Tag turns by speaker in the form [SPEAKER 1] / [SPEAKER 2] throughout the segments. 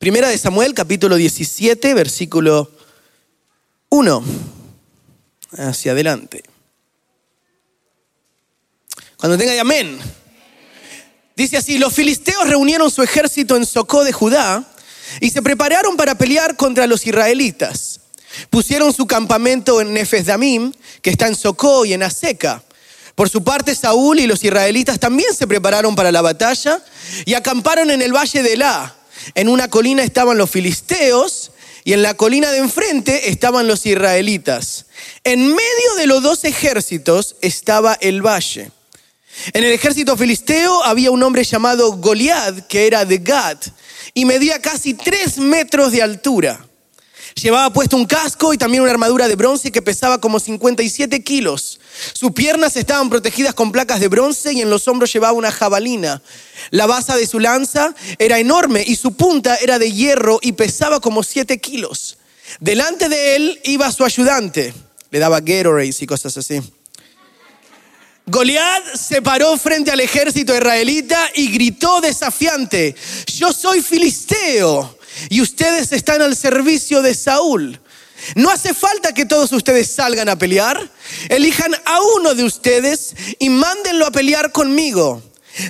[SPEAKER 1] Primera de Samuel, capítulo 17, versículo 1. Hacia adelante. Cuando tenga ya amén. Dice así, los filisteos reunieron su ejército en Socó de Judá y se prepararon para pelear contra los israelitas. Pusieron su campamento en Nefes Damim, que está en Socó y en Aseca. Por su parte, Saúl y los israelitas también se prepararon para la batalla y acamparon en el valle de La. En una colina estaban los filisteos y en la colina de enfrente estaban los israelitas. En medio de los dos ejércitos estaba el valle. En el ejército filisteo había un hombre llamado Goliat, que era de Gad, y medía casi tres metros de altura. Llevaba puesto un casco y también una armadura de bronce que pesaba como 57 kilos. Sus piernas estaban protegidas con placas de bronce y en los hombros llevaba una jabalina. La base de su lanza era enorme y su punta era de hierro y pesaba como 7 kilos. Delante de él iba su ayudante. Le daba Gatorades y cosas así. Goliat se paró frente al ejército israelita y gritó desafiante, yo soy filisteo y ustedes están al servicio de Saúl. No hace falta que todos ustedes salgan a pelear. Elijan a uno de ustedes y mándenlo a pelear conmigo.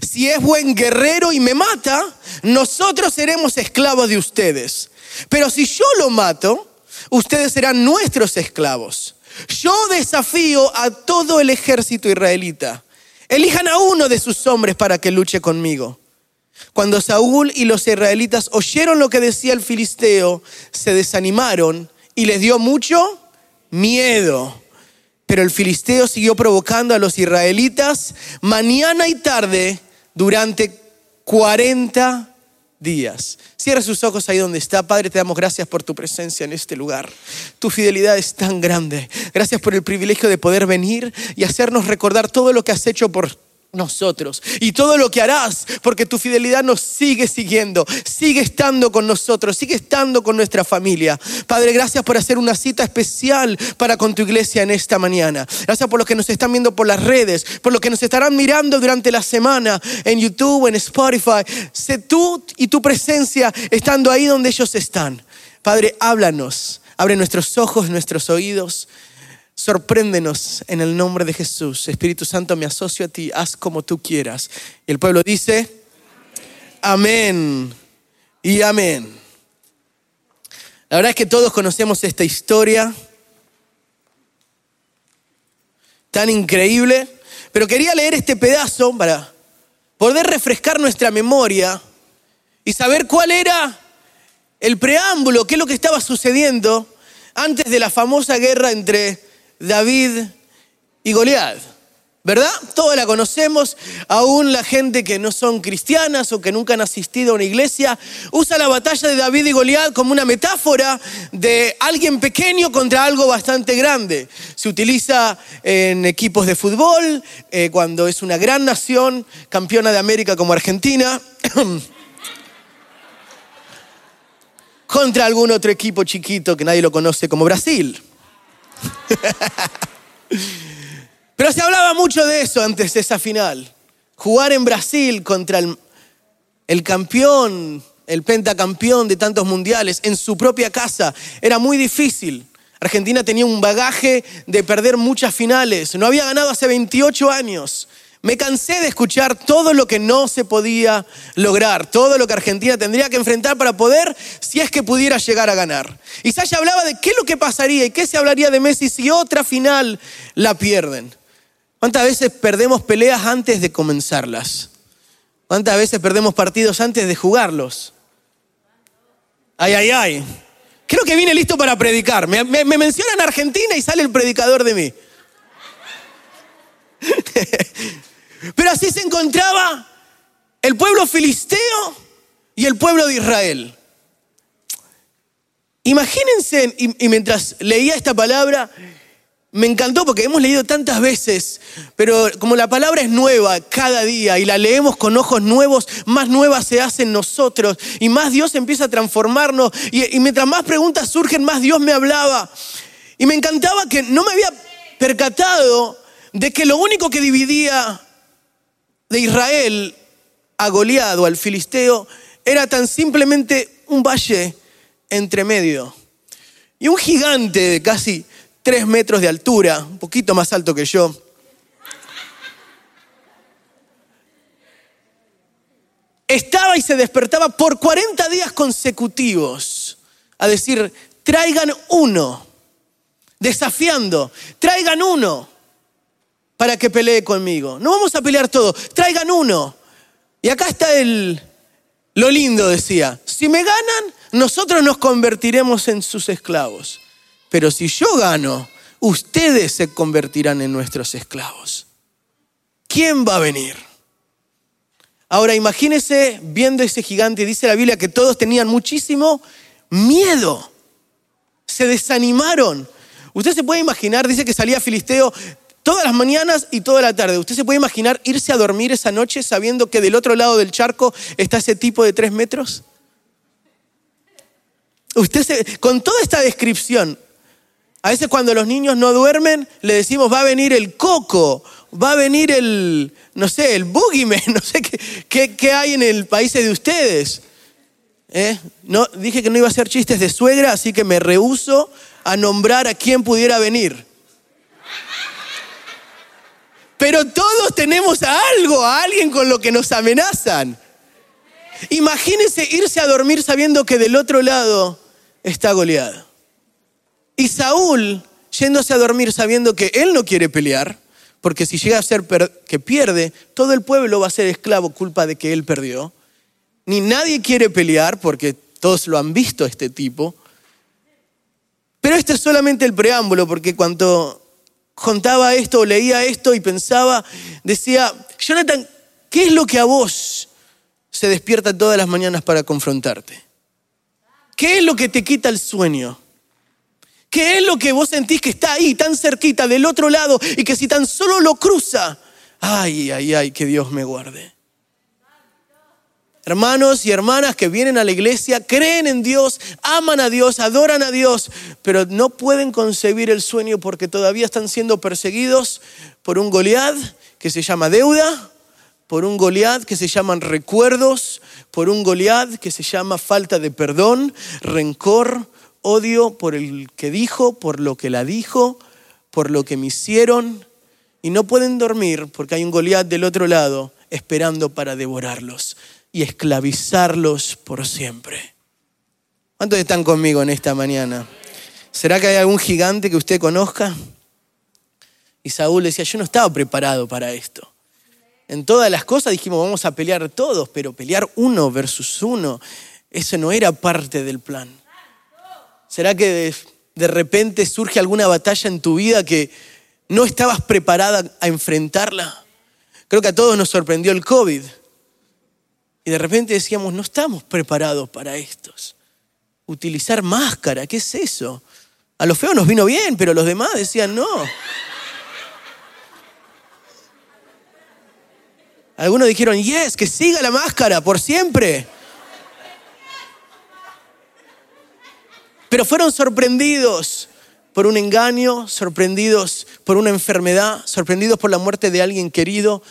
[SPEAKER 1] Si es buen guerrero y me mata, nosotros seremos esclavos de ustedes. Pero si yo lo mato, ustedes serán nuestros esclavos. Yo desafío a todo el ejército israelita. Elijan a uno de sus hombres para que luche conmigo. Cuando Saúl y los israelitas oyeron lo que decía el filisteo, se desanimaron y les dio mucho miedo. Pero el filisteo siguió provocando a los israelitas mañana y tarde durante 40 días. Cierra sus ojos ahí donde está. Padre, te damos gracias por tu presencia en este lugar. Tu fidelidad es tan grande. Gracias por el privilegio de poder venir y hacernos recordar todo lo que has hecho por nosotros y todo lo que harás, porque tu fidelidad nos sigue siguiendo, sigue estando con nosotros, sigue estando con nuestra familia. Padre, gracias por hacer una cita especial para con tu iglesia en esta mañana. Gracias por los que nos están viendo por las redes, por los que nos estarán mirando durante la semana en YouTube, en Spotify. Sé tú y tu presencia estando ahí donde ellos están. Padre, háblanos, abre nuestros ojos, nuestros oídos Sorpréndenos en el nombre de Jesús. Espíritu Santo, me asocio a ti, haz como tú quieras. Y el pueblo dice, amén y amén. La verdad es que todos conocemos esta historia tan increíble, pero quería leer este pedazo para poder refrescar nuestra memoria y saber cuál era el preámbulo, qué es lo que estaba sucediendo antes de la famosa guerra entre David y Goliat. ¿Verdad? Todos la conocemos, aún la gente que no son cristianas o que nunca han asistido a una iglesia, usa la batalla de David y Goliat como una metáfora de alguien pequeño contra algo bastante grande. Se utiliza en equipos de fútbol, eh, cuando es una gran nación, campeona de América como Argentina, contra algún otro equipo chiquito que nadie lo conoce como Brasil. Pero se hablaba mucho de eso antes de esa final. Jugar en Brasil contra el, campeón, el pentacampeón de tantos mundiales, en su propia casa, era muy difícil. Argentina tenía un bagaje de perder muchas finales. No había ganado hace 28 años. Me cansé de escuchar todo lo que no se podía lograr, todo lo que Argentina tendría que enfrentar para poder, si es que pudiera llegar a ganar. Y Sasha hablaba de qué es lo que pasaría y qué se hablaría de Messi si otra final la pierden. ¿Cuántas veces perdemos peleas antes de comenzarlas? ¿Cuántas veces perdemos partidos antes de jugarlos? Ay, ay, ay. Creo que vine listo para predicar. Me, me mencionan Argentina y sale el predicador de mí. Pero así se encontraba el pueblo filisteo y el pueblo de Israel. Imagínense, y, mientras leía esta palabra, me encantó porque hemos leído tantas veces, pero como la palabra es nueva cada día y la leemos con ojos nuevos, más nueva se hace en nosotros y más Dios empieza a transformarnos. Y, y mientras más preguntas surgen, más Dios me hablaba. Y me encantaba que no me había percatado de que lo único que dividía de Israel a Goliat o al filisteo era tan simplemente un valle entre medio. Y un gigante de casi tres metros de altura, un poquito más alto que yo, estaba y se despertaba por 40 días consecutivos a decir, traigan uno, desafiando, traigan uno para que pelee conmigo. No vamos a pelear todo, traigan uno. Y acá está el, lo lindo, decía, si me ganan, nosotros nos convertiremos en sus esclavos. Pero si yo gano, ustedes se convertirán en nuestros esclavos. ¿Quién va a venir? Ahora imagínese viendo ese gigante, dice la Biblia que todos tenían muchísimo miedo, se desanimaron. Usted se puede imaginar, dice que salía Filisteo todas las mañanas y toda la tarde. ¿Usted se puede imaginar irse a dormir esa noche sabiendo que del otro lado del charco está ese tipo de tres metros? Usted se, con toda esta descripción, a veces cuando los niños no duermen, le decimos va a venir el coco, va a venir el, no sé, el boogeyman, no sé qué, qué, hay en el país de ustedes. ¿Eh? No, dije que no iba a hacer chistes de suegra, así que me rehuso a nombrar a quién pudiera venir. Pero todos tenemos a algo, a alguien con lo que nos amenazan. Imagínense irse a dormir sabiendo que del otro lado está goleado. Y Saúl yéndose a dormir sabiendo que él no quiere pelear, porque si llega a ser que pierde, todo el pueblo va a ser esclavo culpa de que él perdió. Ni nadie quiere pelear porque todos lo han visto este tipo. Pero este es solamente el preámbulo, porque cuando contaba esto leía esto y pensaba, decía, Jonathan, ¿qué es lo que a vos se despierta todas las mañanas para confrontarte? ¿Qué es lo que te quita el sueño? ¿Qué es lo que vos sentís que está ahí, tan cerquita, del otro lado, y que si tan solo lo cruza, ay, ay, ay, que Dios me guarde? Hermanos y hermanas que vienen a la iglesia, creen en Dios, aman a Dios, adoran a Dios, pero no pueden concebir el sueño porque todavía están siendo perseguidos por un Goliat que se llama deuda, por un Goliat que se llaman recuerdos, por un Goliat que se llama falta de perdón, rencor, odio por el que dijo, por lo que la dijo, por lo que me hicieron. Y no pueden dormir porque hay un Goliat del otro lado esperando para devorarlos y esclavizarlos por siempre. ¿Cuántos están conmigo en esta mañana? ¿Será que hay algún gigante que usted conozca? Y Saúl decía, yo no estaba preparado para esto en todas las cosas dijimos, vamos a pelear todos, pero pelear uno versus uno, eso no era parte del plan. ¿Será que de, repente surge alguna batalla en tu vida que no estabas preparada a enfrentarla? Creo que a todos nos sorprendió el COVID. Y de repente decíamos, no estamos preparados para estos. Utilizar máscara, ¿qué es eso? A los feos nos vino bien, pero los demás decían, no. Algunos dijeron, yes, que siga la máscara por siempre. Pero fueron sorprendidos por un engaño, sorprendidos por una enfermedad, sorprendidos por la muerte de alguien querido.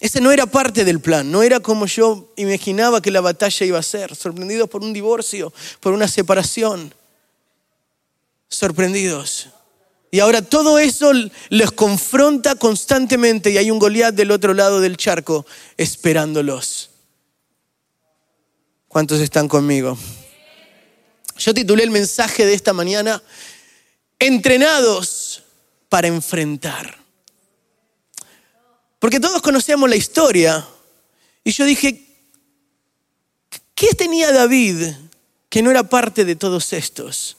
[SPEAKER 1] Ese no era parte del plan, no era como yo imaginaba que la batalla iba a ser. Sorprendidos por un divorcio, por una separación. Sorprendidos. Y ahora todo eso los confronta constantemente y hay un Goliat del otro lado del charco esperándolos. ¿Cuántos están conmigo? Yo titulé el mensaje de esta mañana, entrenados para enfrentar. Porque todos conocemos la historia y yo dije, ¿qué tenía David que no era parte de todos estos?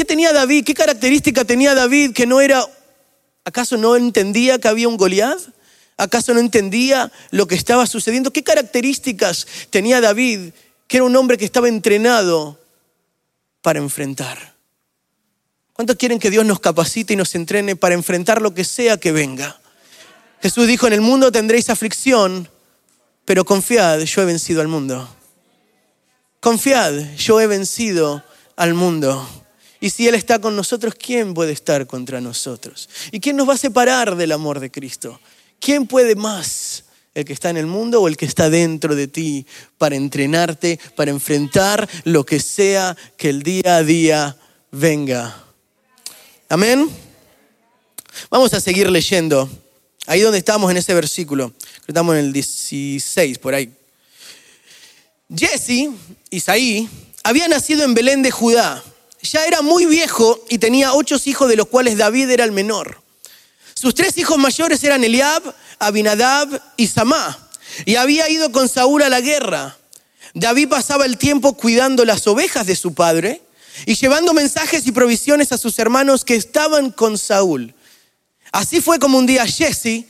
[SPEAKER 1] ¿Qué tenía David? ¿Qué característica tenía David que no era, acaso no entendía que había un Goliat? ¿Acaso no entendía lo que estaba sucediendo? ¿Qué características tenía David que era un hombre que estaba entrenado para enfrentar? ¿Cuántos quieren que Dios nos capacite y nos entrene para enfrentar lo que sea que venga? Jesús dijo, en el mundo tendréis aflicción, pero confiad, yo he vencido al mundo. Confiad, yo he vencido al mundo. Y si Él está con nosotros, ¿quién puede estar contra nosotros? ¿Y quién nos va a separar del amor de Cristo? ¿Quién puede más ¿El que está en el mundo o el que está dentro de ti para entrenarte, para enfrentar lo que sea que el día a día venga? Amén. Vamos a seguir leyendo. Ahí donde estamos en ese versículo. Estamos en el 16, por ahí. Jesse, Isaí, había nacido en Belén de Judá. Ya era muy viejo y tenía ocho hijos, de los cuales David era el menor. Sus tres hijos mayores eran Eliab, Abinadab y Samá. Y había ido con Saúl a la guerra. David pasaba el tiempo cuidando las ovejas de su padre y llevando mensajes y provisiones a sus hermanos que estaban con Saúl. Así fue como un día Jesse,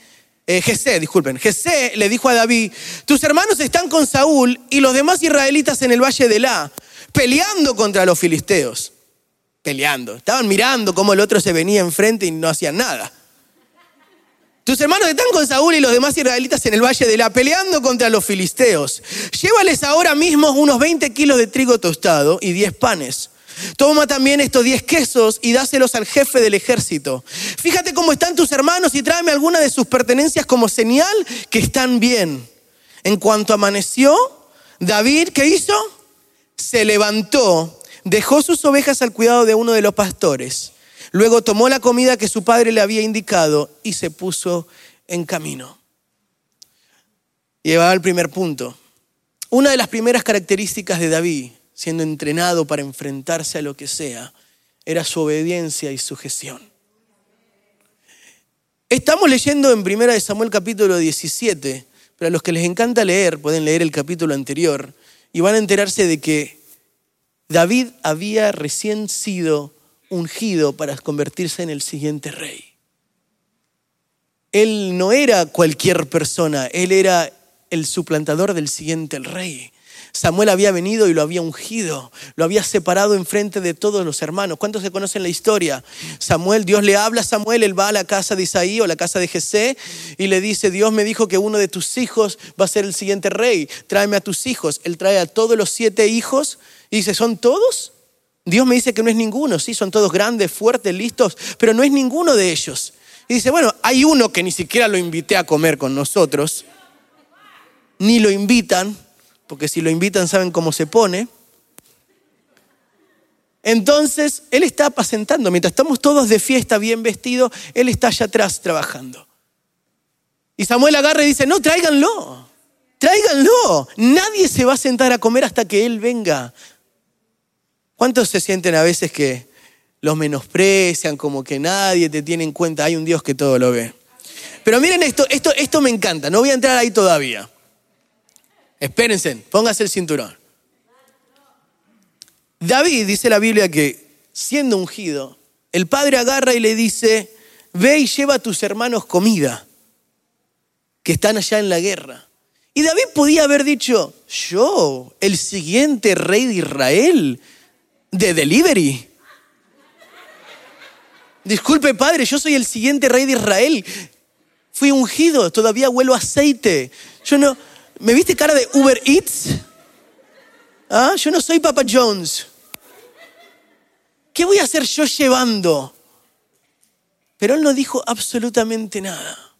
[SPEAKER 1] eh, disculpen, Jesse le dijo a David, tus hermanos están con Saúl y los demás israelitas en el valle de La, peleando contra los filisteos. Peleando. Estaban mirando cómo el otro se venía enfrente y no hacían nada. Tus hermanos están con Saúl y los demás israelitas en el valle de La, peleando contra los filisteos. Llévales ahora mismo unos 20 kilos de trigo tostado y 10 panes Toma también estos diez quesos y dáselos al jefe del ejército. Fíjate cómo están tus hermanos y tráeme alguna de sus pertenencias como señal que están bien. En cuanto amaneció, David, ¿qué hizo? Se levantó, dejó sus ovejas al cuidado de uno de los pastores. Luego tomó la comida que su padre le había indicado y se puso en camino. Llevaba el primer punto. Una de las primeras características de David siendo entrenado para enfrentarse a lo que sea, era su obediencia y sujeción. Estamos leyendo en 1 Samuel capítulo 17, pero a los que les encanta leer pueden leer el capítulo anterior y van a enterarse de que David había recién sido ungido para convertirse en el siguiente rey. Él no era cualquier persona, él era el suplantador del siguiente rey. Samuel había venido y lo había ungido, lo había separado enfrente de todos los hermanos. ¿Cuántos se conocen la historia? Samuel, Dios le habla a Samuel, él va a la casa de Isaí o la casa de Jesé y le dice, Dios me dijo que uno de tus hijos va a ser el siguiente rey, tráeme a tus hijos. Él trae a todos los siete hijos y dice, ¿son todos? Dios me dice que no es ninguno, sí, son todos grandes, fuertes, listos, pero no es ninguno de ellos. Y dice, bueno, hay uno que ni siquiera lo invité a comer con nosotros, ni lo invitan, porque si lo invitan saben cómo se pone. Entonces, él está apacentando. Mientras estamos todos de fiesta, bien vestidos, él está allá atrás trabajando. Y Samuel agarra y dice, no, tráiganlo, tráiganlo. Nadie se va a sentar a comer hasta que él venga. ¿Cuántos se sienten a veces que los menosprecian, como que nadie te tiene en cuenta? Hay un Dios que todo lo ve. Pero miren esto, esto, esto me encanta, no voy a entrar ahí todavía. Espérense, póngase el cinturón. David dice la Biblia que siendo ungido, el padre agarra y le dice, ve y lleva a tus hermanos comida, que están allá en la guerra. Y David podía haber dicho, yo, el siguiente rey de Israel, de delivery. Disculpe, padre, yo soy el siguiente rey de Israel. Fui ungido, todavía huelo aceite. Yo no, ¿Me viste cara de Uber Eats? ¿Ah? Yo no soy Papa Jones. ¿Qué voy a hacer yo llevando? Pero él no dijo absolutamente nada.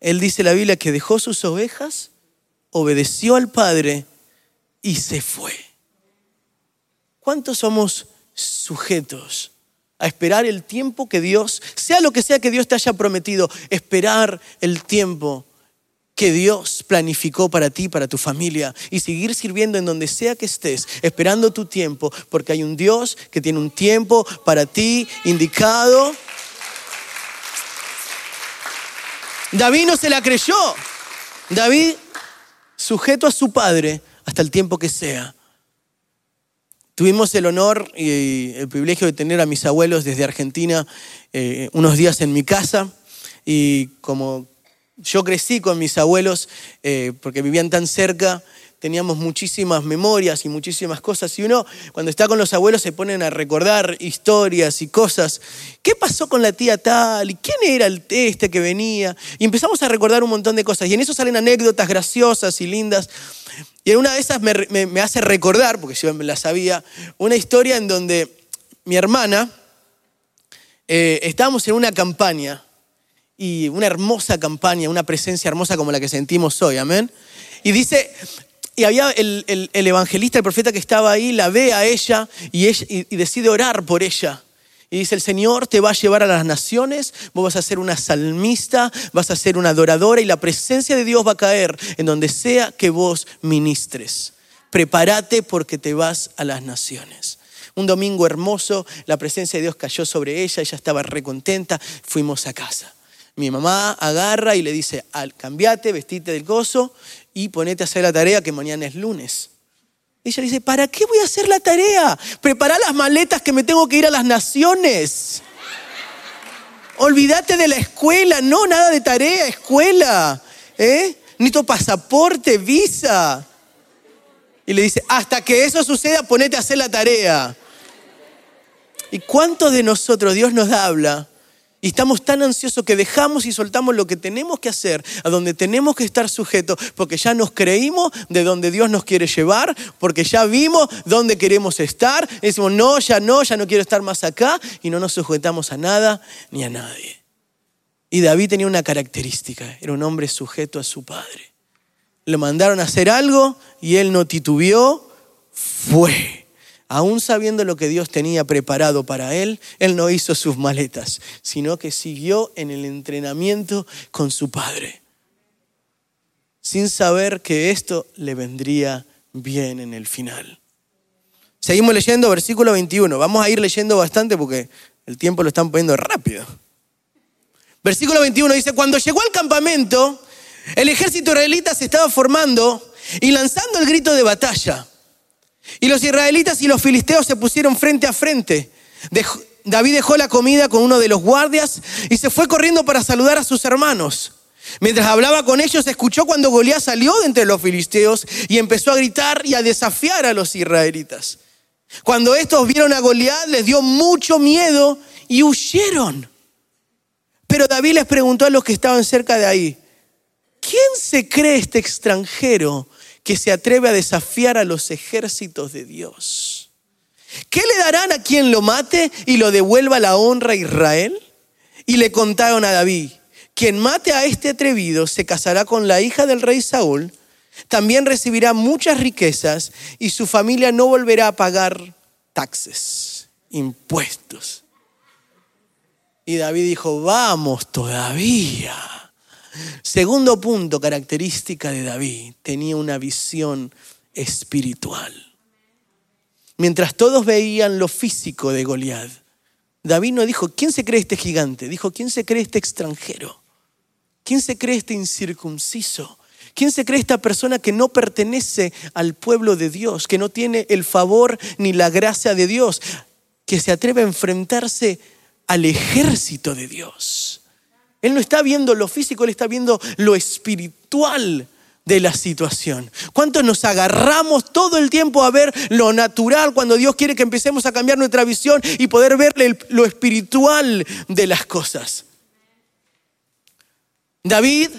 [SPEAKER 1] Él dice la Biblia que dejó sus ovejas, obedeció al Padre y se fue. ¿Cuántos somos sujetos a esperar el tiempo que Dios, sea lo que sea que Dios te haya prometido, esperar el tiempo que Dios planificó para ti, para tu familia, y seguir sirviendo en donde sea que estés, esperando tu tiempo, porque hay un Dios que tiene un tiempo para ti indicado. David no se la creyó. David, sujeto a su padre hasta el tiempo que sea. Tuvimos el honor y el privilegio de tener a mis abuelos desde Argentina eh, unos días en mi casa. Y como yo crecí con mis abuelos eh, porque vivían tan cerca, teníamos muchísimas memorias y muchísimas cosas. Y uno, cuando está con los abuelos, se ponen a recordar historias y cosas. ¿Qué pasó con la tía tal? ¿Y quién era el este que venía? Y empezamos a recordar un montón de cosas. Y en eso salen anécdotas graciosas y lindas. Y en una de esas me, hace recordar, porque yo me la sabía, una historia en donde mi hermana, eh, estábamos en una campaña y una hermosa campaña, una presencia hermosa como la que sentimos hoy, amén. Y dice, y había el, evangelista, el profeta que estaba ahí, la ve a ella y, y decide orar por ella. Y dice, el Señor te va a llevar a las naciones, vos vas a ser una salmista, vas a ser una adoradora y la presencia de Dios va a caer en donde sea que vos ministres. Prepárate porque te vas a las naciones. Un domingo hermoso, la presencia de Dios cayó sobre ella, ella estaba recontenta, fuimos a casa. Mi mamá agarra y le dice, cambiate, vestite del gozo y ponete a hacer la tarea que mañana es lunes. Ella dice, ¿para qué voy a hacer la tarea? Prepara las maletas que me tengo que ir a las naciones. Olvídate de la escuela, no, nada de tarea, escuela. ¿Eh? Necesito pasaporte, visa. Y le dice, hasta que eso suceda, ponete a hacer la tarea. ¿Y cuántos de nosotros Dios nos habla y estamos tan ansiosos que dejamos y soltamos lo que tenemos que hacer, a donde tenemos que estar sujetos, porque ya nos creímos de donde Dios nos quiere llevar, porque ya vimos dónde queremos estar. Y decimos, no, ya no, ya no quiero estar más acá, y no nos sujetamos a nada ni a nadie. Y David tenía una característica, era un hombre sujeto a su padre. Le mandaron a hacer algo y él no titubeó, fue aún sabiendo lo que Dios tenía preparado para él, él no hizo sus maletas, sino que siguió en el entrenamiento con su padre, sin saber que esto le vendría bien en el final. Seguimos leyendo versículo 21. Vamos a ir leyendo bastante porque el tiempo lo están poniendo rápido. Versículo 21 dice, cuando llegó al campamento, el ejército israelita se estaba formando y lanzando el grito de batalla. Y los israelitas y los filisteos se pusieron frente a frente. David dejó la comida con uno de los guardias y se fue corriendo para saludar a sus hermanos. Mientras hablaba con ellos, escuchó cuando Goliat salió de entre los filisteos y empezó a gritar y a desafiar a los israelitas. Cuando estos vieron a Goliat, les dio mucho miedo y huyeron. Pero David les preguntó a los que estaban cerca de ahí, ¿quién se cree este extranjero que se atreve a desafiar a los ejércitos de Dios. ¿Qué le darán a quien lo mate y lo devuelva la honra a Israel? Y le contaron a David, quien mate a este atrevido se casará con la hija del rey Saúl, también recibirá muchas riquezas y su familia no volverá a pagar taxes, impuestos. Y David dijo, vamos todavía. Segundo punto, característica de David, tenía una visión espiritual. Mientras todos veían lo físico de Goliat, David no dijo, ¿quién se cree este gigante? Dijo, ¿quién se cree este extranjero? ¿Quién se cree este incircunciso? ¿Quién se cree esta persona que no pertenece al pueblo de Dios, que no tiene el favor ni la gracia de Dios, que se atreve a enfrentarse al ejército de Dios? Él no está viendo lo físico, él está viendo lo espiritual de la situación. ¿Cuántos nos agarramos todo el tiempo a ver lo natural cuando Dios quiere que empecemos a cambiar nuestra visión y poder ver lo espiritual de las cosas? David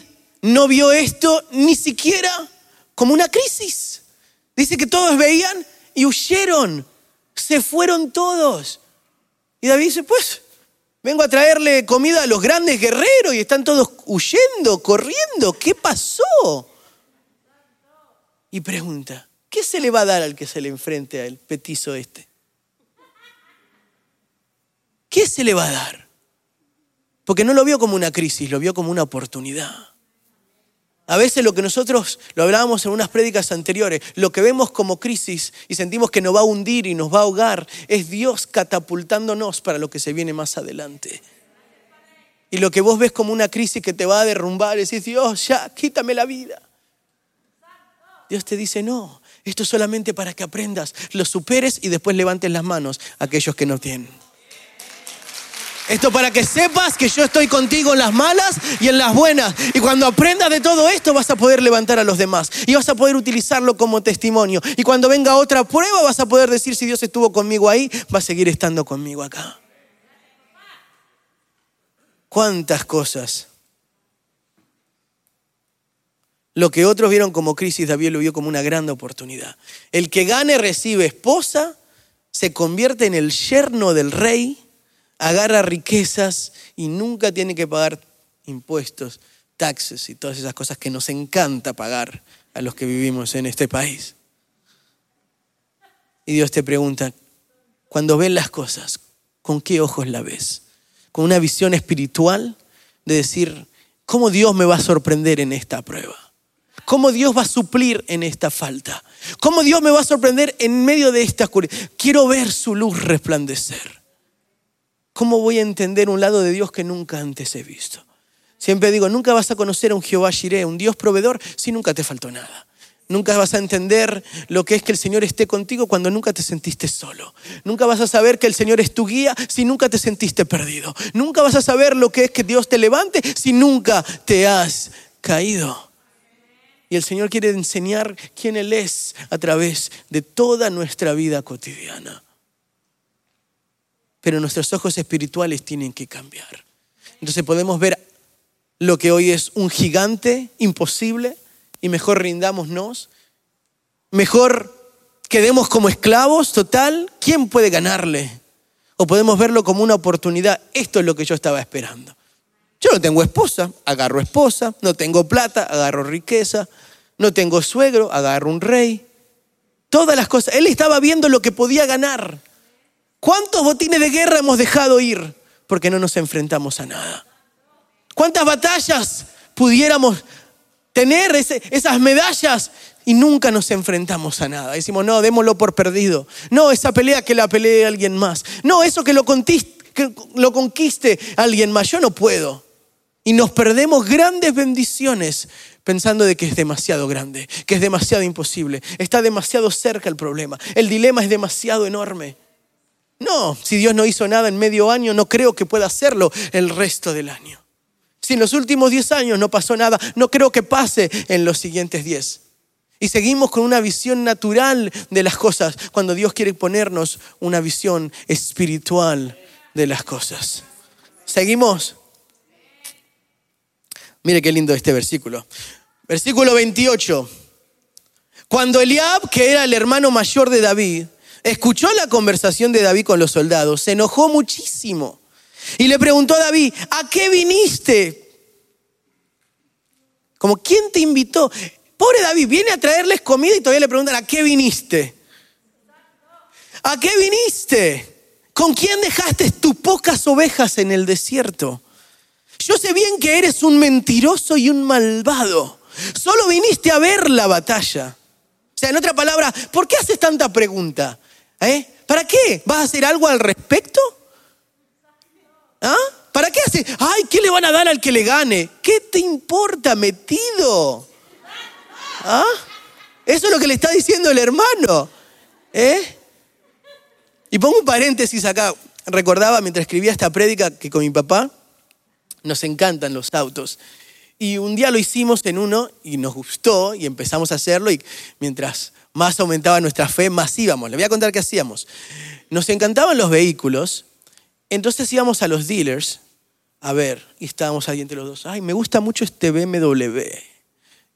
[SPEAKER 1] no vio esto ni siquiera como una crisis. Dice que todos veían y huyeron. Se fueron todos. Y David dice, pues, Vengo a traerle comida a los grandes guerreros y están todos huyendo, corriendo. ¿Qué pasó? Y pregunta, ¿qué se le va a dar al que se le enfrente al petizo este? ¿Qué se le va a dar? Porque no lo vio como una crisis, lo vio como una oportunidad. A veces lo que nosotros, lo hablábamos en unas prédicas anteriores, lo que vemos como crisis y sentimos que nos va a hundir y nos va a ahogar, es Dios catapultándonos para lo que se viene más adelante. Y lo que vos ves como una crisis que te va a derrumbar, decís, Dios, ya, quítame la vida. Dios te dice, no, esto es solamente para que aprendas, lo superes y después levantes las manos a aquellos que no tienen. Esto para que sepas que yo estoy contigo en las malas y en las buenas. Y cuando aprendas de todo esto vas a poder levantar a los demás. Y vas a poder utilizarlo como testimonio. Y cuando venga otra prueba vas a poder decir si Dios estuvo conmigo ahí, va a seguir estando conmigo acá. ¿Cuántas cosas? Lo que otros vieron como crisis, David lo vio como una gran oportunidad. El que gane recibe esposa, se convierte en el yerno del rey agarra riquezas y nunca tiene que pagar impuestos, taxes y todas esas cosas que nos encanta pagar a los que vivimos en este país. Y Dios te pregunta, cuando ves las cosas, ¿con qué ojos la ves? ¿Con una visión espiritual de decir, ¿cómo Dios me va a sorprender en esta prueba? ¿Cómo Dios va a suplir en esta falta? ¿Cómo Dios me va a sorprender en medio de esta oscuridad? Quiero ver su luz resplandecer. ¿Cómo voy a entender un lado de Dios que nunca antes he visto? Siempre digo, nunca vas a conocer a un Jehová Jireh, un Dios proveedor, si nunca te faltó nada. Nunca vas a entender lo que es que el Señor esté contigo cuando nunca te sentiste solo. Nunca vas a saber que el Señor es tu guía si nunca te sentiste perdido. Nunca vas a saber lo que es que Dios te levante si nunca te has caído. Y el Señor quiere enseñar quién Él es a través de toda nuestra vida cotidiana. Pero nuestros ojos espirituales tienen que cambiar. Entonces podemos ver lo que hoy es un gigante imposible y mejor rindámonos. Mejor quedemos como esclavos, total. ¿Quién puede ganarle? O podemos verlo como una oportunidad. Esto es lo que yo estaba esperando. Yo no tengo esposa, agarro esposa. No tengo plata, agarro riqueza. No tengo suegro, agarro un rey. Todas las cosas. Él estaba viendo lo que podía ganar. ¿Cuántos botines de guerra hemos dejado ir? Porque no nos enfrentamos a nada. ¿Cuántas batallas pudiéramos tener esas medallas y nunca nos enfrentamos a nada. Decimos, no, démoslo por perdido. No, esa pelea que la pelee alguien más. No, eso que lo, que lo conquiste alguien más. Yo no puedo. Y nos perdemos grandes bendiciones pensando de que es demasiado grande, que es demasiado imposible. Está demasiado cerca el problema. El dilema es demasiado enorme. No, si Dios no hizo nada en medio año, no creo que pueda hacerlo el resto del año. Si en los últimos 10 años no pasó nada, no creo que pase en los siguientes 10. Y seguimos con una visión natural de las cosas cuando Dios quiere ponernos una visión espiritual de las cosas. Seguimos. Mire qué lindo este versículo. Versículo 28. Cuando Eliab, que era el hermano mayor de David, escuchó la conversación de David con los soldados, se enojó muchísimo y le preguntó a David, ¿a qué viniste? Como, ¿quién te invitó? Pobre David, viene a traerles comida y todavía le preguntan, ¿a qué viniste? ¿A qué viniste? ¿Con quién dejaste tus pocas ovejas en el desierto? Yo sé bien que eres un mentiroso y un malvado. Solo viniste a ver la batalla. O sea, en otra palabra, ¿por qué haces tanta pregunta? ¿Eh? ¿Para qué? ¿Vas a hacer algo al respecto? ¿Ah? ¿Para qué hace? Ay, ¿qué le van a dar al que le gane? ¿Qué te importa, metido? ¿Ah? Eso es lo que le está diciendo el hermano. ¿Eh? Y pongo un paréntesis acá. Recordaba mientras escribía esta prédica que con mi papá nos encantan los autos. Y un día lo hicimos en uno y nos gustó y empezamos a hacerlo y mientras más aumentaba nuestra fe, más íbamos. Le voy a contar qué hacíamos. Nos encantaban los vehículos entonces íbamos a los dealers a ver, y estábamos ahí entre los dos. Ay, me gusta mucho este BMW.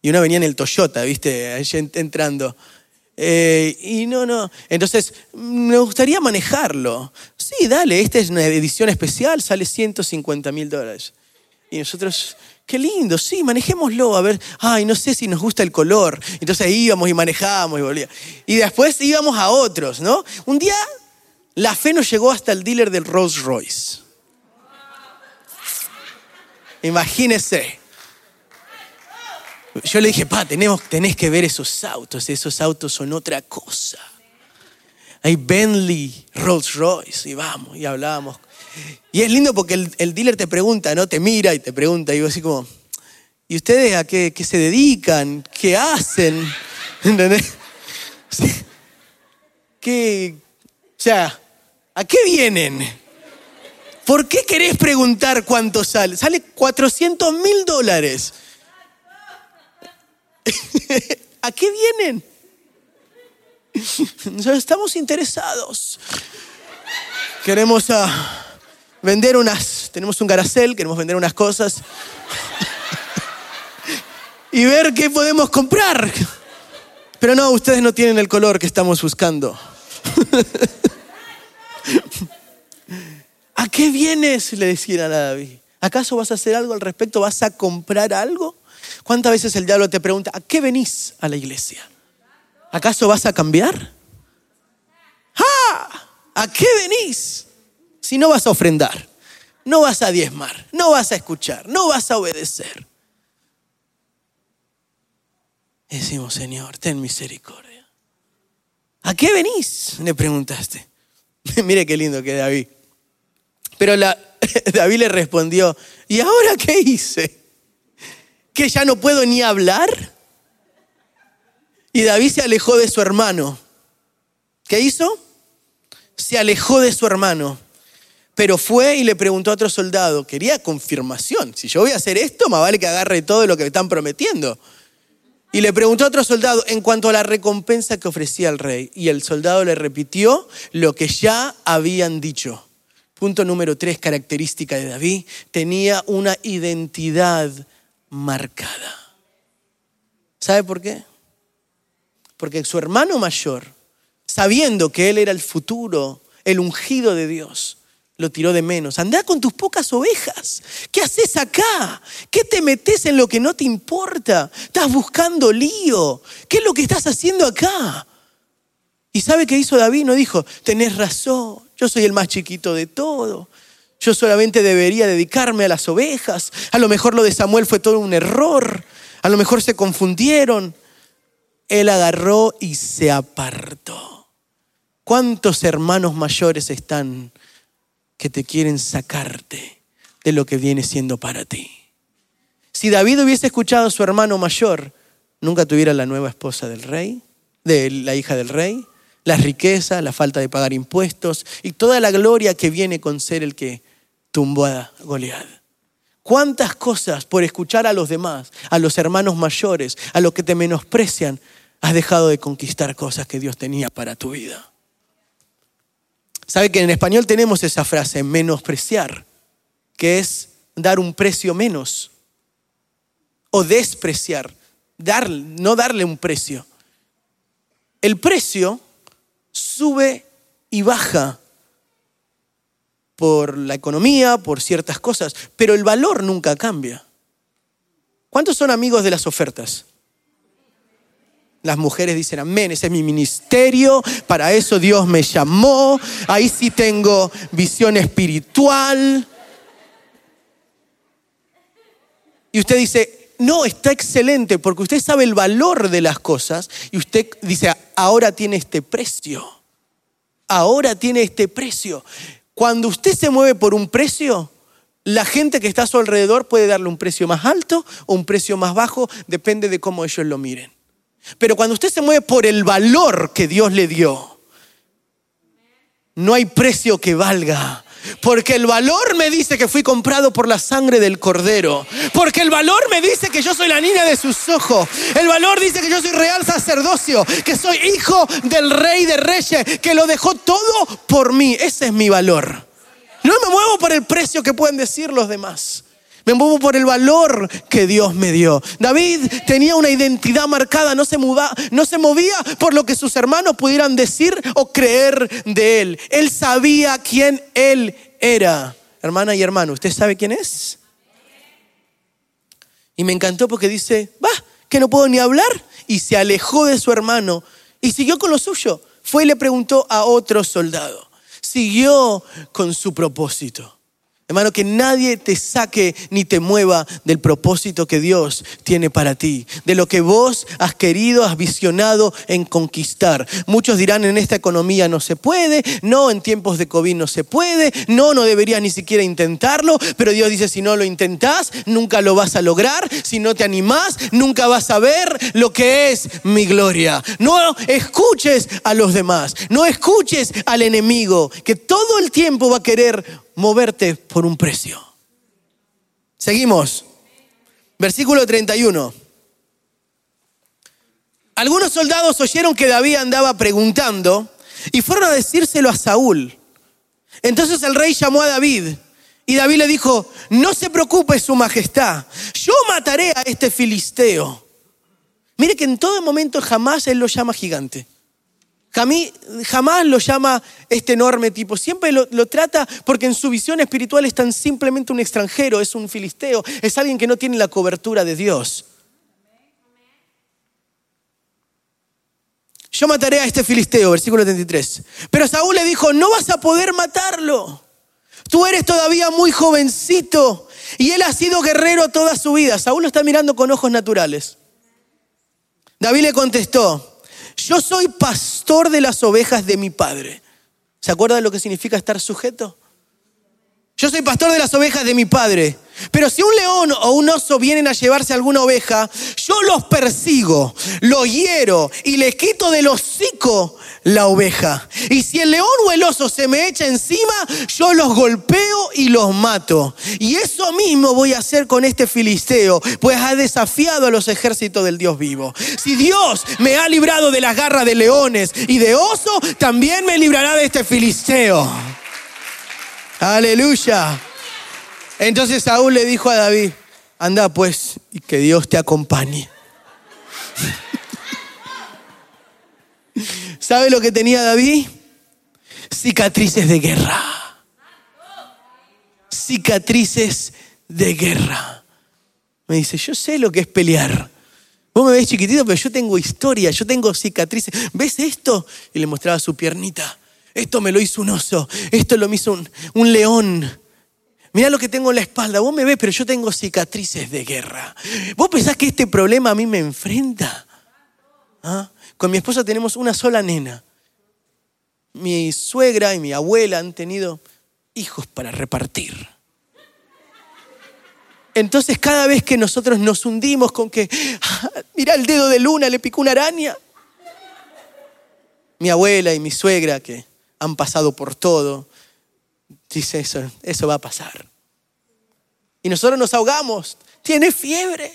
[SPEAKER 1] Y uno venía en el Toyota, ¿viste? Entrando. Eh, y no, no. Entonces, me gustaría manejarlo. Sí, dale, esta es una edición especial, sale 150 mil dólares. Y nosotros, qué lindo, sí, manejémoslo, a ver, ay, no sé si nos gusta el color. Entonces íbamos y manejábamos y volvíamos. Y después íbamos a otros, ¿no? Un día la fe nos llegó hasta el dealer del Rolls Royce. Imagínese. Yo le dije, pa, tenemos, tenés que ver esos autos, esos autos son otra cosa. Hay Bentley, Rolls Royce, y vamos, y hablábamos. Y es lindo porque el, dealer te pregunta, ¿no? Te mira y te pregunta, y así como, ¿y ustedes a qué, qué se dedican? ¿Qué hacen? ¿Entendés? ¿Qué? O sea, ¿A qué vienen? ¿Por qué querés preguntar cuánto sale? Sale 400 mil dólares. ¿A qué vienen? Estamos interesados. Queremos ah, vender unas, tenemos un garacel, queremos vender unas cosas y ver qué podemos comprar. Pero no, ustedes no tienen el color que estamos buscando. ¿A qué vienes? Le decían a David. ¿Acaso vas a hacer algo al respecto? ¿Vas a comprar algo? ¿Cuántas veces el diablo te pregunta, ¿a qué venís a la iglesia? ¿Acaso vas a cambiar? ¡Ah! ¿A qué venís? Si no vas a ofrendar, no vas a diezmar, no vas a escuchar, no vas a obedecer. Decimos, Señor, ten misericordia. ¿A qué venís? Le preguntaste. Mire qué lindo que David. Pero David le respondió, ¿y ahora qué hice? ¿Que ya no puedo ni hablar? Y David se alejó de su hermano. ¿Qué hizo? Se alejó de su hermano. Pero fue y le preguntó a otro soldado, quería confirmación. Si yo voy a hacer esto, más vale que agarre todo lo que me están prometiendo. Y le preguntó a otro soldado en cuanto a la recompensa que ofrecía el rey. Y el soldado le repitió lo que ya habían dicho. Punto número tres, característica de David, tenía una identidad marcada. ¿Sabe por qué? Porque su hermano mayor, sabiendo que él era el futuro, el ungido de Dios, lo tiró de menos. Anda con tus pocas ovejas. ¿Qué haces acá? ¿Qué te metes en lo que no te importa? Estás buscando lío. ¿Qué es lo que estás haciendo acá? ¿Y sabe qué hizo David? No dijo, tenés razón, yo soy el más chiquito de todo. Yo solamente debería dedicarme a las ovejas. A lo mejor lo de Samuel fue todo un error. A lo mejor se confundieron. Él agarró y se apartó. ¿Cuántos hermanos mayores están que te quieren sacarte de lo que viene siendo para ti. Si David hubiese escuchado a su hermano mayor, nunca tuviera la nueva esposa del rey, de la hija del rey, las riquezas, la falta de pagar impuestos y toda la gloria que viene con ser el que tumbó a Goliat. ¿Cuántas cosas por escuchar a los demás, a los hermanos mayores, a los que te menosprecian, has dejado de conquistar cosas que Dios tenía para tu vida? ¿Sabe que en español tenemos esa frase, menospreciar, que es dar un precio menos? O despreciar, dar, no darle un precio. El precio sube y baja por la economía, por ciertas cosas, pero el valor nunca cambia. ¿Cuántos son amigos de las ofertas? Las mujeres dicen, amén, ese es mi ministerio, para eso Dios me llamó, ahí sí tengo visión espiritual. Y usted dice, no, está excelente, porque usted sabe el valor de las cosas y usted dice, ahora tiene este precio, ahora tiene este precio. Cuando usted se mueve por un precio, la gente que está a su alrededor puede darle un precio más alto o un precio más bajo, depende de cómo ellos lo miren. Pero cuando usted se mueve por el valor que Dios le dio, no hay precio que valga. Porque el valor me dice que fui comprado por la sangre del cordero. Porque el valor me dice que yo soy la niña de sus ojos. El valor dice que yo soy real sacerdocio. Que soy hijo del rey de reyes. Que lo dejó todo por mí. Ese es mi valor. No me muevo por el precio que pueden decir los demás. Me muevo por el valor que Dios me dio. David tenía una identidad marcada, no se, no se movía por lo que sus hermanos pudieran decir o creer de él. Él sabía quién él era. Hermana y hermano, ¿usted sabe quién es? Y me encantó porque dice, va, que no puedo ni hablar. Y se alejó de su hermano y siguió con lo suyo. Fue y le preguntó a otro soldado. Siguió con su propósito. Hermano, que nadie te saque ni te mueva del propósito que Dios tiene para ti, de lo que vos has querido, has visionado en conquistar. Muchos dirán en esta economía no se puede, no, en tiempos de COVID no se puede, no, no deberías ni siquiera intentarlo, pero Dios dice, si no lo intentás, nunca lo vas a lograr, si no te animás, nunca vas a ver lo que es mi gloria. No escuches a los demás, no escuches al enemigo, que todo el tiempo va a querer moverte por un precio. Seguimos. Versículo 31. Algunos soldados oyeron que David andaba preguntando y fueron a decírselo a Saúl. Entonces el rey llamó a David y David le dijo, no se preocupe su majestad, yo mataré a este filisteo. Mire que en todo momento jamás él lo llama gigante. Jamás lo llama este enorme tipo, siempre lo, lo, trata porque en su visión espiritual es tan simplemente un extranjero, es un filisteo, es alguien que no tiene la cobertura de Dios. Yo mataré a este filisteo, versículo 33. Pero Saúl le dijo, no vas a poder matarlo. Tú eres todavía muy jovencito y él ha sido guerrero toda su vida. Saúl lo está mirando con ojos naturales. David le contestó, yo soy pastor de las ovejas de mi padre. ¿Se acuerda de lo que significa estar sujeto? Yo soy pastor de las ovejas de mi padre. Pero si un león o un oso vienen a llevarse alguna oveja, yo los persigo, los hiero y les quito del hocico la oveja. Y si el león o el oso se me echa encima, yo los golpeo y los mato. Y eso mismo voy a hacer con este filisteo, pues ha desafiado a los ejércitos del Dios vivo. Si Dios me ha librado de las garras de leones y de oso, también me librará de este filisteo. Aleluya. Entonces Saúl le dijo a David, anda pues y que Dios te acompañe. ¿Sabe lo que tenía David? Cicatrices de guerra. Cicatrices de guerra. Me dice, yo sé lo que es pelear. Vos me ves chiquitito, pero yo tengo historia, yo tengo cicatrices. ¿Ves esto? Y le mostraba su piernita. Esto me lo hizo un oso, esto lo hizo un, león. Mira lo que tengo en la espalda. Vos me ves, pero yo tengo cicatrices de guerra. ¿Vos pensás que este problema a mí me enfrenta? ¿Ah? Con mi esposa tenemos una sola nena. Mi suegra y mi abuela han tenido hijos para repartir. Entonces cada vez que nosotros nos hundimos con que, ah, mira el dedo de luna, le picó una araña. Mi abuela y mi suegra que han pasado por todo, dice eso, eso va a pasar. Y nosotros nos ahogamos, tiene fiebre.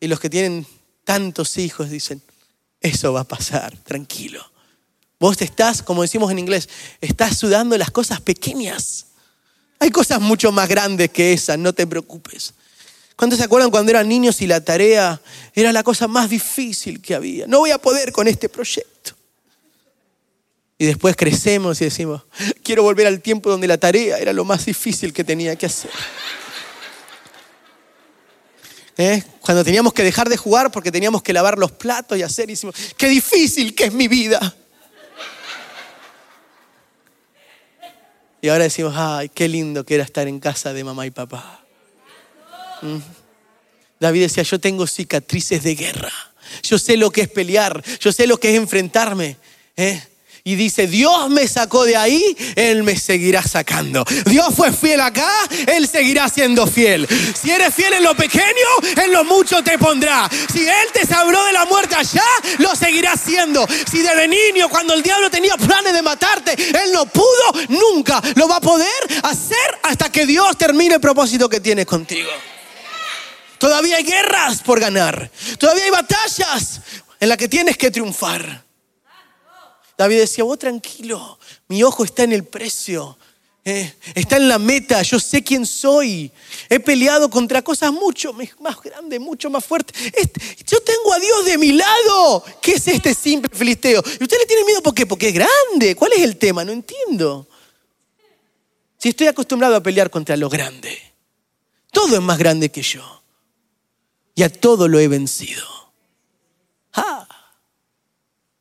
[SPEAKER 1] Y los que tienen tantos hijos dicen, eso va a pasar, tranquilo. Vos estás, como decimos en inglés, estás sudando las cosas pequeñas. Hay cosas mucho más grandes que esas, no te preocupes. ¿Cuántos se acuerdan cuando eran niños y la tarea era la cosa más difícil que había? No voy a poder con este proyecto. Y después crecemos y decimos, quiero volver al tiempo donde la tarea era lo más difícil que tenía que hacer. ¿Eh? Cuando teníamos que dejar de jugar porque teníamos que lavar los platos y hacer, y decimos, qué difícil que es mi vida. Y ahora decimos, ay, qué lindo que era estar en casa de mamá y papá. ¿Mm? David decía, yo tengo cicatrices de guerra. Yo sé lo que es pelear. Yo sé lo que es enfrentarme. ¿eh? Y dice, Dios me sacó de ahí, Él me seguirá sacando. Dios fue fiel acá, Él seguirá siendo fiel. Si eres fiel en lo pequeño, en lo mucho te pondrá. Si Él te sabró de la muerte allá, lo seguirá haciendo. Si desde niño, cuando el diablo tenía planes de matarte, Él no pudo, nunca lo va a poder hacer hasta que Dios termine el propósito que tiene contigo. Todavía hay guerras por ganar. Todavía hay batallas en las que tienes que triunfar. David decía, vos tranquilo, mi ojo está en el precio. Eh, está en la meta, yo sé quién soy. He peleado contra cosas mucho más grandes, mucho más fuertes. Este, yo tengo a Dios de mi lado. ¿Qué es este simple filisteo? Y usted le tiene miedo ¿por qué? porque es grande. ¿Cuál es el tema? No entiendo. Si estoy acostumbrado a pelear contra lo grande, todo es más grande que yo. Y a todo lo he vencido. Ah.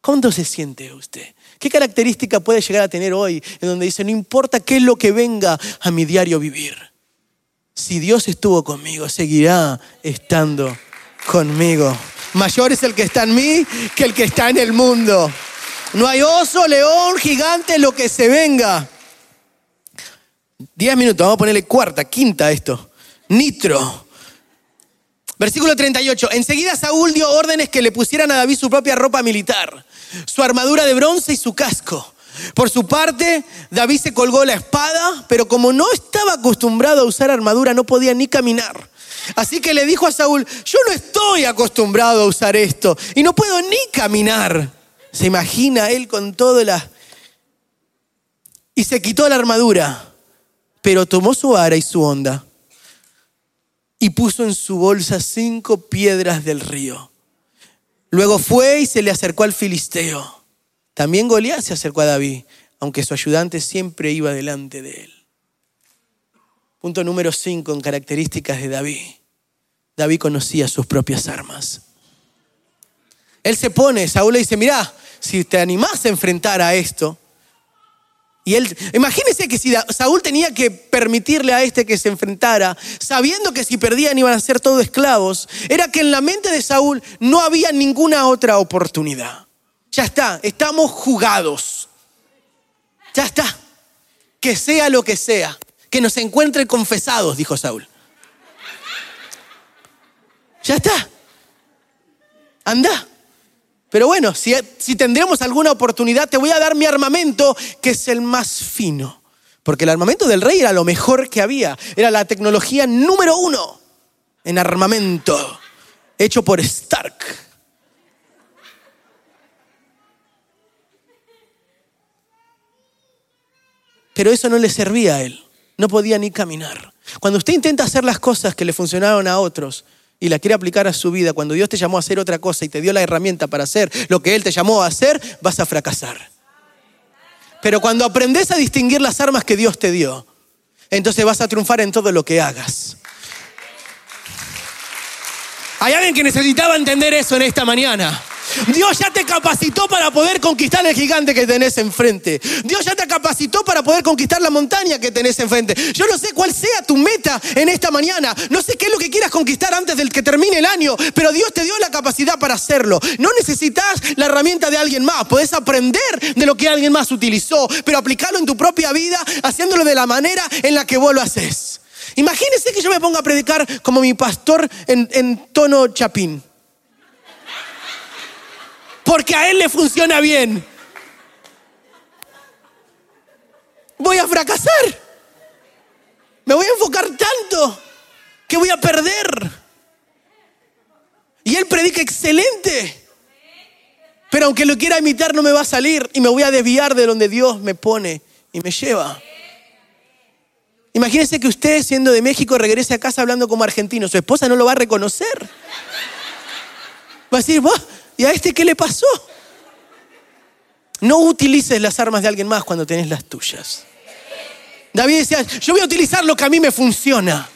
[SPEAKER 1] ¿Cuándo se siente usted? ¿Qué característica puede llegar a tener hoy en donde dice, no importa qué es lo que venga a mi diario vivir? Si Dios estuvo conmigo, seguirá estando conmigo. Mayor es el que está en mí que el que está en el mundo. No hay oso, león, gigante, lo que se venga. Diez minutos, vamos a ponerle cuarta, quinta a esto. Nitro. Versículo 38. Enseguida Saúl dio órdenes que le pusieran a David su propia ropa militar, su armadura de bronce y su casco. Por su parte, David se colgó la espada, pero como no estaba acostumbrado a usar armadura, no podía ni caminar. Así que le dijo a Saúl, yo no estoy acostumbrado a usar esto y no puedo ni caminar. Se imagina él con todo la... Y se quitó la armadura, pero tomó su ara y su onda y puso en su bolsa cinco piedras del río. Luego fue y se le acercó al filisteo. También Goliat se acercó a David, aunque su ayudante siempre iba delante de él. Punto número 5 en características de David. David conocía sus propias armas. Él se pone, Saúl le dice, mira, si te animás a enfrentar a esto, y él, imagínense que si Saúl tenía que permitirle a este que se enfrentara, sabiendo que si perdían iban a ser todos esclavos, era que en la mente de Saúl no había ninguna otra oportunidad. Ya está, estamos jugados. Ya está. Que sea lo que sea, que nos encuentre confesados, dijo Saúl. Ya está. Anda. Pero bueno, si, tendremos alguna oportunidad, te voy a dar mi armamento, que es el más fino. Porque el armamento del rey era lo mejor que había. Era la tecnología número uno en armamento, hecho por Stark. Pero eso no le servía a él. No podía ni caminar. Cuando usted intenta hacer las cosas que le funcionaron a otros, y la quiere aplicar a su vida, cuando Dios te llamó a hacer otra cosa y te dio la herramienta para hacer lo que Él te llamó a hacer, vas a fracasar. Pero cuando aprendes a distinguir las armas que Dios te dio, entonces vas a triunfar en todo lo que hagas. Hay alguien que necesitaba entender eso en esta mañana. Dios ya te capacitó para poder conquistar el gigante que tenés enfrente. Dios ya te capacitó para poder conquistar la montaña que tenés enfrente. Yo no sé cuál sea tu meta en esta mañana. No sé qué es lo que quieras conquistar antes del que termine el año, pero Dios te dio la capacidad para hacerlo. No necesitas la herramienta de alguien más. Puedes aprender de lo que alguien más utilizó, pero aplicarlo en tu propia vida, haciéndolo de la manera en la que vos lo haces. Imagínense que yo me ponga a predicar como mi pastor en, en tono chapín porque a él le funciona bien. Voy a fracasar. Me voy a enfocar tanto que voy a perder. Y él predica excelente. Pero aunque lo quiera imitar no me va a salir y me voy a desviar de donde Dios me pone y me lleva. Imagínese que usted siendo de México regrese a casa hablando como argentino. Su esposa no lo va a reconocer. Va a decir, ¿Y a este qué le pasó? No utilices las armas de alguien más cuando tenés las tuyas. David decía, yo voy a utilizar lo que a mí me funciona.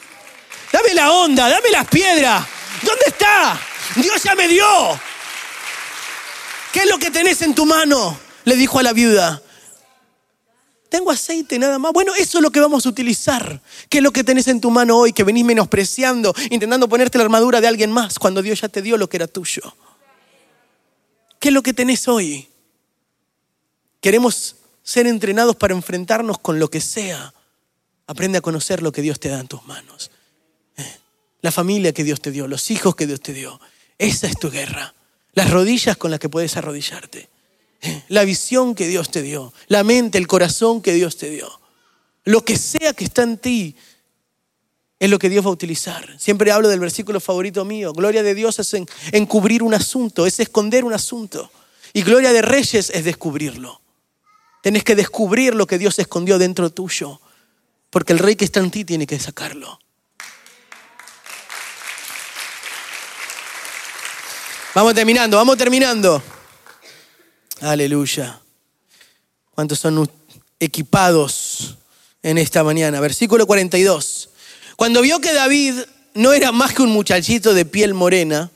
[SPEAKER 1] Dame la onda, dame las piedras. ¿Dónde está? Dios ya me dio. ¿Qué es lo que tenés en tu mano? Le dijo a la viuda. Tengo aceite nada más. Bueno, eso es lo que vamos a utilizar. ¿Qué es lo que tenés en tu mano hoy que venís menospreciando, intentando ponerte la armadura de alguien más cuando Dios ya te dio lo que era tuyo? ¿Qué es lo que tenés hoy? Queremos ser entrenados para enfrentarnos con lo que sea. Aprende a conocer lo que Dios te da en tus manos. Eh, la familia que Dios te dio, los hijos que Dios te dio. Esa es tu guerra. Las rodillas con las que puedes arrodillarte. Eh, la visión que Dios te dio. La mente, el corazón que Dios te dio. Lo que sea que está en ti, es lo que Dios va a utilizar. Siempre hablo del versículo favorito mío. Gloria de Dios es encubrir un asunto, es esconder un asunto. Y gloria de reyes es descubrirlo. Tenés que descubrir lo que Dios escondió dentro tuyo. Porque el rey que está en ti tiene que sacarlo. Vamos terminando, vamos terminando. Aleluya. ¿Cuántos son equipados en esta mañana? Versículo 42. Cuando vio que David no era más que un muchachito de piel morena,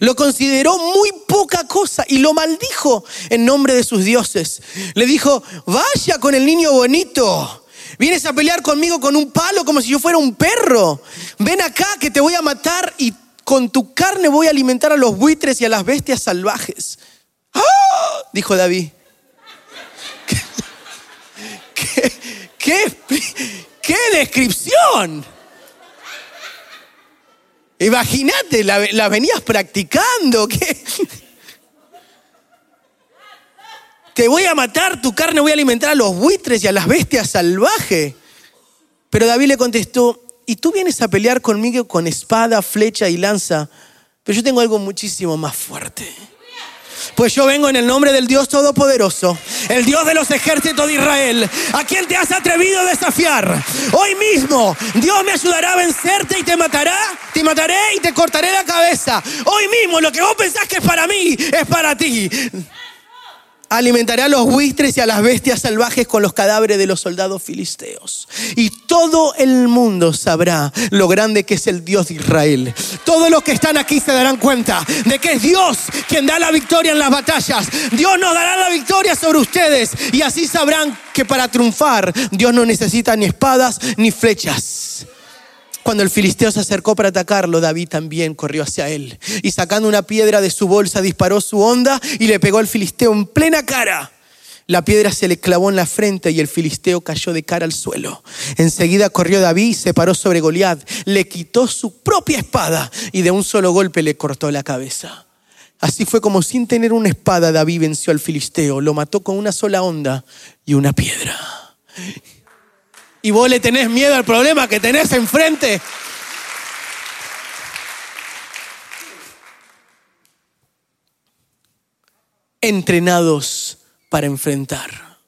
[SPEAKER 1] lo consideró muy poca cosa y lo maldijo en nombre de sus dioses. Le dijo, vaya con el niño bonito. Vienes a pelear conmigo con un palo como si yo fuera un perro. Ven acá que te voy a matar y con tu carne voy a alimentar a los buitres y a las bestias salvajes. ¡Ah! Dijo David. ¿Qué, qué, descripción? Imagínate, la, venías practicando. ¿qué? Te voy a matar, tu carne voy a alimentar a los buitres y a las bestias salvajes. Pero David le contestó, y tú vienes a pelear conmigo con espada, flecha y lanza, pero yo tengo algo muchísimo más fuerte. Pues yo vengo en el nombre del Dios Todopoderoso, el Dios de los ejércitos de Israel, a quien te has atrevido a desafiar. Hoy mismo Dios me ayudará a vencerte y te matará, te mataré y te cortaré la cabeza. Hoy mismo lo que vos pensás que es para mí, es para ti. Alimentaré a los buitres y a las bestias salvajes con los cadáveres de los soldados filisteos. Y todo el mundo sabrá lo grande que es el Dios de Israel. Todos los que están aquí se darán cuenta de que es Dios quien da la victoria en las batallas. Dios nos dará la victoria sobre ustedes. Y así sabrán que para triunfar Dios no necesita ni espadas ni flechas. Cuando el filisteo se acercó para atacarlo, David también corrió hacia él. Y sacando una piedra de su bolsa, disparó su onda y le pegó al filisteo en plena cara. La piedra se le clavó en la frente y el filisteo cayó de cara al suelo. Enseguida corrió David, se paró sobre Goliat, le quitó su propia espada y de un solo golpe le cortó la cabeza. Así fue como sin tener una espada David venció al filisteo, lo mató con una sola onda y una piedra y vos le tenés miedo al problema que tenés enfrente. Entrenados para enfrentar.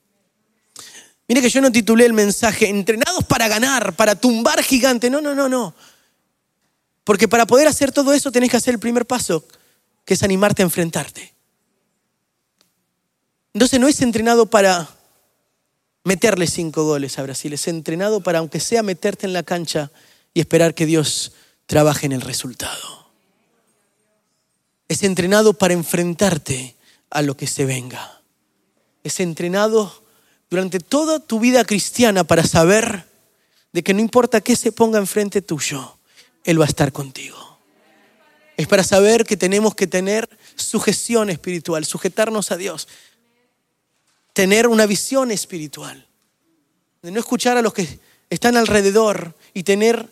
[SPEAKER 1] Mire que yo no titulé el mensaje entrenados para ganar, para tumbar gigante. No, no, no, no. Porque para poder hacer todo eso tenés que hacer el primer paso, que es animarte a enfrentarte. Entonces no es entrenado para meterle cinco goles a Brasil. Es entrenado para, aunque sea, meterte en la cancha y esperar que Dios trabaje en el resultado. Es entrenado para enfrentarte a lo que se venga. Es entrenado durante toda tu vida cristiana para saber de que no importa qué se ponga enfrente tuyo, Él va a estar contigo. Es para saber que tenemos que tener sujeción espiritual, sujetarnos a Dios tener una visión espiritual, de no escuchar a los que están alrededor y tener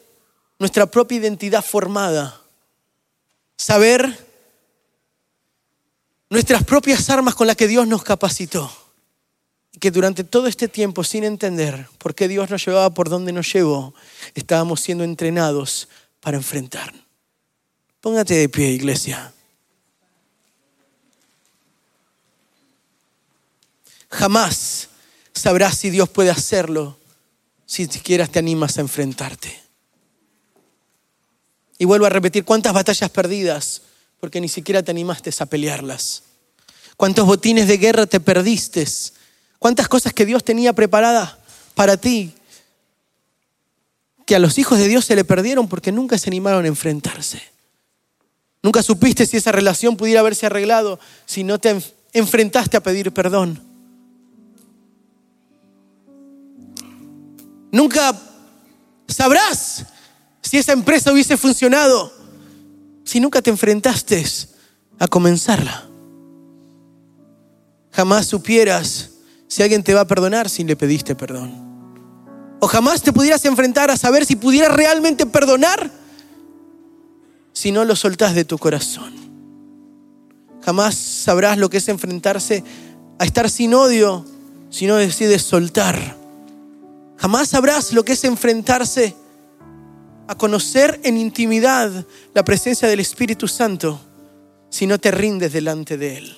[SPEAKER 1] nuestra propia identidad formada, saber nuestras propias armas con las que Dios nos capacitó. Y que durante todo este tiempo, sin entender por qué Dios nos llevaba por donde nos llevó, estábamos siendo entrenados para enfrentar. Póngate de pie, iglesia. Jamás sabrás si Dios puede hacerlo si siquiera te animas a enfrentarte. Y vuelvo a repetir, ¿cuántas batallas perdidas? Porque ni siquiera te animaste a pelearlas. ¿Cuántos botines de guerra te perdiste? ¿Cuántas cosas que Dios tenía preparadas para ti? Que a los hijos de Dios se le perdieron porque nunca se animaron a enfrentarse. Nunca supiste si esa relación pudiera haberse arreglado si no te enfrentaste a pedir perdón. Nunca sabrás si esa empresa hubiese funcionado si nunca te enfrentaste a comenzarla. Jamás supieras si alguien te va a perdonar si le pediste perdón. O jamás te pudieras enfrentar a saber si pudieras realmente perdonar si no lo soltás de tu corazón. Jamás sabrás lo que es enfrentarse a estar sin odio si no decides soltar Jamás sabrás lo que es enfrentarse a conocer en intimidad la presencia del Espíritu Santo si no te rindes delante de Él.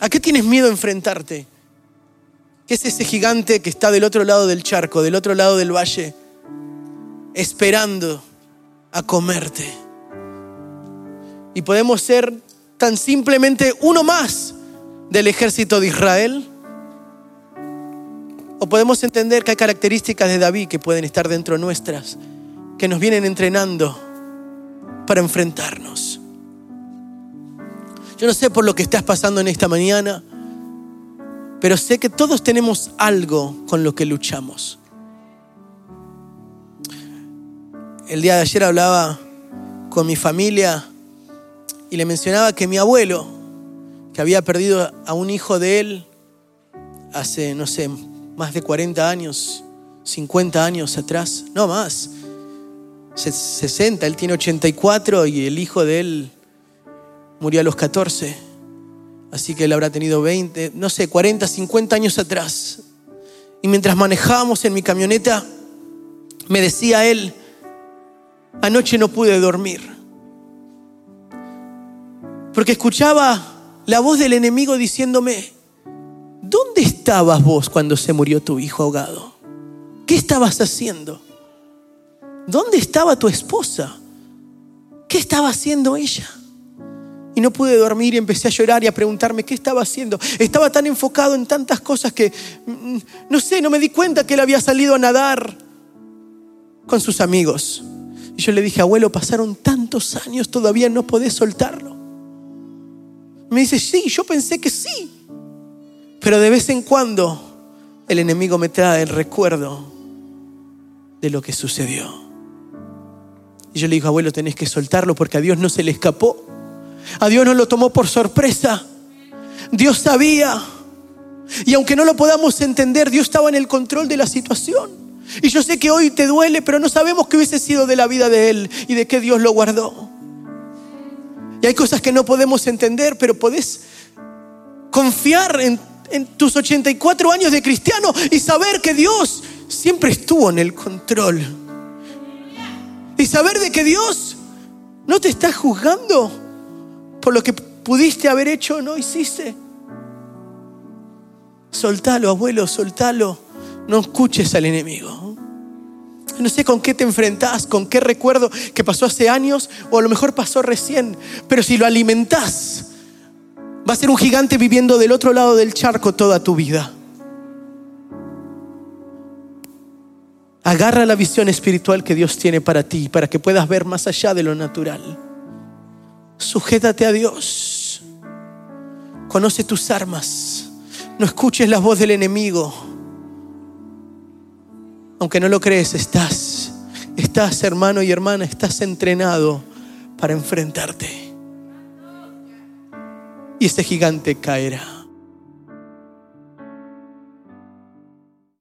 [SPEAKER 1] ¿A qué tienes miedo enfrentarte? ¿Qué es ese gigante que está del otro lado del charco, del otro lado del valle, esperando a comerte? Y podemos ser tan simplemente uno más del ejército de Israel o podemos entender que hay características de David que pueden estar dentro nuestras, que nos vienen entrenando para enfrentarnos. Yo no sé por lo que estás pasando en esta mañana, pero sé que todos tenemos algo con lo que luchamos. El día de ayer hablaba con mi familia y le mencionaba que mi abuelo, que había perdido a un hijo de él hace, no sé, más de 40 años, 50 años atrás, no más, 60, él tiene 84 y el hijo de él murió a los 14, así que él habrá tenido 20, no sé, 40, 50 años atrás. Y mientras manejábamos en mi camioneta, me decía él, anoche no pude dormir, porque escuchaba la voz del enemigo diciéndome, ¿dónde estabas vos cuando se murió tu hijo ahogado? ¿Qué estabas haciendo? ¿Dónde estaba tu esposa? ¿Qué estaba haciendo ella? Y no pude dormir y empecé a llorar y a preguntarme qué estaba haciendo. Estaba tan enfocado en tantas cosas que, mm, no sé, no me di cuenta que él había salido a nadar con sus amigos. Y yo le dije, abuelo, pasaron tantos años, todavía no podés soltarlo. Me dice, sí, yo pensé que sí. Pero de vez en cuando el enemigo me trae el recuerdo de lo que sucedió. Y yo le digo, abuelo, tenés que soltarlo porque a Dios no se le escapó. A Dios no lo tomó por sorpresa. Dios sabía. Y aunque no lo podamos entender, Dios estaba en el control de la situación. Y yo sé que hoy te duele, pero no sabemos qué hubiese sido de la vida de Él y de qué Dios lo guardó. Y hay cosas que no podemos entender, pero podés confiar en, en tus 84 años de cristiano y saber que Dios siempre estuvo en el control. Y saber de que Dios no te está juzgando por lo que pudiste haber hecho o no hiciste. Soltalo, abuelo, soltalo. No escuches al enemigo. No sé con qué te enfrentás, con qué recuerdo que pasó hace años o a lo mejor pasó recién, pero si lo alimentás, va a ser un gigante viviendo del otro lado del charco toda tu vida. Agarra la visión espiritual que Dios tiene para ti, para que puedas ver más allá de lo natural. Sujétate a Dios. Conoce tus armas. No escuches la voz del enemigo. Aunque no lo crees, estás, estás hermano y hermana, estás entrenado para enfrentarte. Y este gigante caerá.